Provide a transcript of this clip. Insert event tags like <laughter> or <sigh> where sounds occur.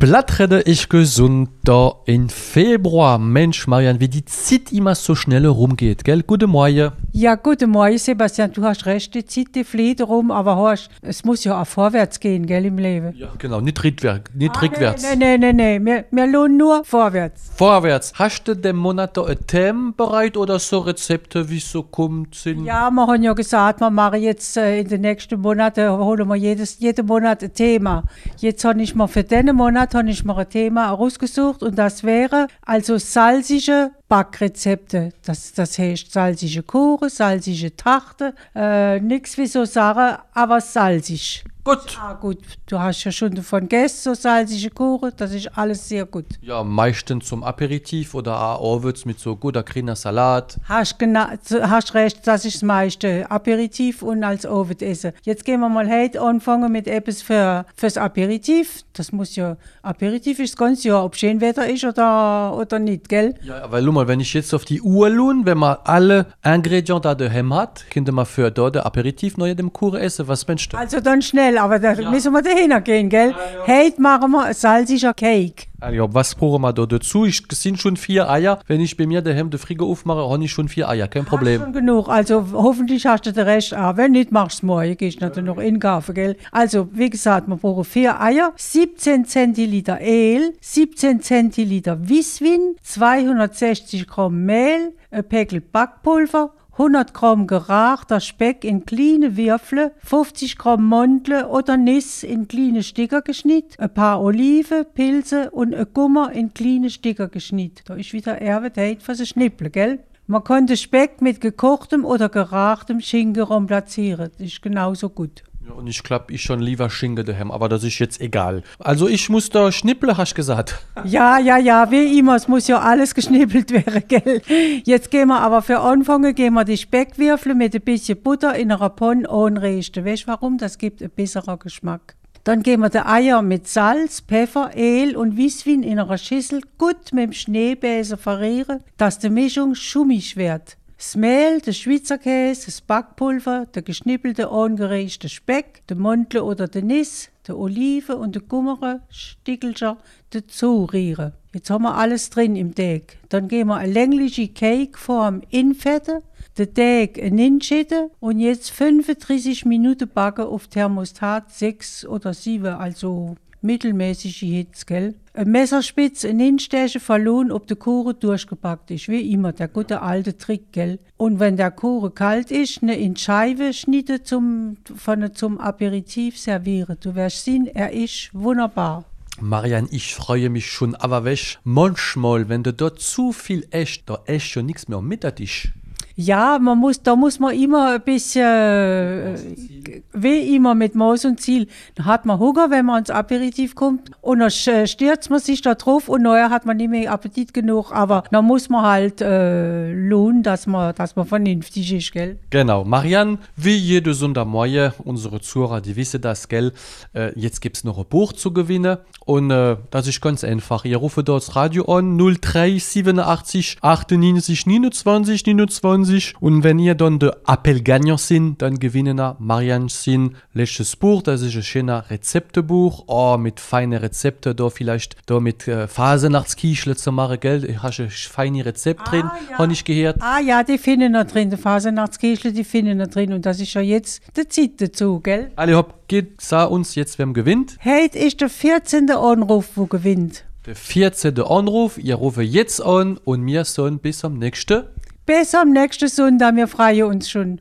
Blattrede ich gesund da in Februar. Mensch, Marian, wie die Zeit immer so schnell rumgeht, gell? Gute Morgen. Ja, guten Morgen, Sebastian. Du hast recht, die Zeit die fliegt rum, aber hast, es muss ja auch vorwärts gehen, gell, im Leben. Ja, genau, nicht rückwärts. Nicht Ah, rückwärts. Nee, nee, nee, nee. Wir, wir lohnen nur vorwärts. Vorwärts. Hast du den Monat ein Thema bereit oder so Rezepte, wie es so kommt, sind? Ja, wir haben ja gesagt, wir machen jetzt äh, in den nächsten Monaten, holen wir jedes, jeden Monat ein Thema. Jetzt habe ich mir für diesen Monat habe ich mir ein Thema herausgesucht und das wäre also salzige Backrezepte. Das, das heißt salzige Kuchen, salzige Tachte, äh, nichts wie so Sachen, aber salzig. Gut. Ah, gut, du hast ja schon davon gegessen, so salzige Kuchen, das ist alles sehr gut. Ja, meistens zum Aperitif oder auch abends mit so guter grüner Salat. Hast, gena- hast recht, das ist das meiste. Aperitif und als Abendessen. Jetzt gehen wir mal heute anfangen mit etwas für, fürs Aperitif. Das muss ja, Aperitif ist das ganze Jahr, ob schön Wetter ist oder, oder nicht, gell? Ja, weil, mal, wenn ich jetzt auf die Uhr lohne, wenn man alle Ingredients da daheim hat, könnte man für dort Aperitif noch dem Kuchen essen. Was meinst du? Also dann schnell, aber da müssen wir dahin gehen, gell? Heute machen wir ein salziger Cake. Ja, was brauchen wir da dazu? Ich, es sind schon vier Eier. Wenn ich bei mir daheim den Frigo aufmache, habe ich schon vier Eier. Kein Problem. Schon genug. Also hoffentlich hast du den Rest auch. Wenn nicht, machst du morgen. Gehst natürlich noch einkaufen, gell? Also, wie gesagt, wir brauchen vier Eier, 17 Zentiliter Öl, 17 Zentiliter Wisswin, 260 Gramm Mehl, ein Päckchen Backpulver, 100 Gramm gerachter Speck in kleine Würfel, 50 Gramm Mandel oder Nis in kleine Sticker geschnitten, ein paar Oliven, Pilze und ein Gummer in kleine Sticker geschnitten. Da ist wieder Date für die Schnippel, gell? Man konnte Speck mit gekochtem oder gerachtem Schinken platzieren. Das ist genauso gut. Und ich glaube, ich schon lieber Schinken daheim, aber das ist jetzt egal. Also ich muss da schnippeln, hast du gesagt. <laughs> Ja, ja, ja, wie immer, es muss ja alles geschnippelt <laughs> werden, gell? Jetzt gehen wir aber für Anfangen, gehen wir die Speckwürfel mit ein bisschen Butter in einer Pfanne anrichten. Weißt du warum? Das gibt einen besseren Geschmack. Dann geben wir die Eier mit Salz, Pfeffer, Öl und Wisswin in einer Schüssel gut mit dem Schneebesen verrieren, dass die Mischung schummig wird. Das Mehl, der Schweizer Käse, das Backpulver, der geschnippelte angereichte Speck, der Mandel oder der Nis, der Oliven und der Gummere, Stickelcher dazu rühren. Jetzt haben wir alles drin im Teig. Dann geben wir eine längliche Cakeform infetten, den Teig hinschütten und jetzt 35 Minuten backen auf Thermostat 6 oder 7, also mittelmäßige Hitze, gell? Ein Messerspitz in Hinstechen verloren, ob der Kuchen durchgepackt ist. Wie immer, der gute alte Trick, gell? Und wenn der Kuchen kalt ist, ne in Scheibe schnitte zum, von zum Aperitif servieren. Du wirst sehen, er ist wunderbar. Marian, ich freue mich schon, aber weißt, manchmal, wenn du dort zu viel esst, da esst schon nichts mehr mit der Tisch. Ja, man muss, da muss man immer ein bisschen, äh, wie immer mit Maß und Ziel. Da hat man Hunger, wenn man ins Aperitif kommt und dann sch- stürzt man sich da drauf und nachher hat man nicht mehr Appetit genug. Aber da muss man halt äh, lohnen, dass man, dass man vernünftig ist, gell? Genau, Marian, wie jede Sonntagmorgen, unsere Zuhörer, die wissen das, gell? Äh, jetzt gibt es noch ein Buch zu gewinnen und äh, das ist ganz einfach. Ihr ruft dort das Radio an, 0387 98 29 29 und wenn ihr dann der Appel Gagnant sind, dann gewinnen wir Marian sin letztes Buch, das ist ein schöner Rezeptebuch, oh, mit feinen Rezepten, da vielleicht da mit äh, Fasernachtskischle zu machen, gell? Ich habe ein feines Rezept drin, ja. habe ich gehört. Ah ja, die finden da drin, die Fasernachtskäse, die finden da drin und das ist ja jetzt die Zeit dazu, gell? Alle hopp, geht, sah uns jetzt, wer gewinnt. Heute ist der 14. Anruf, wo gewinnt. Der 14. Anruf, ihr rufe jetzt an und wir sagen bis am nächsten. Bis am nächsten Sonntag, wir freuen uns schon.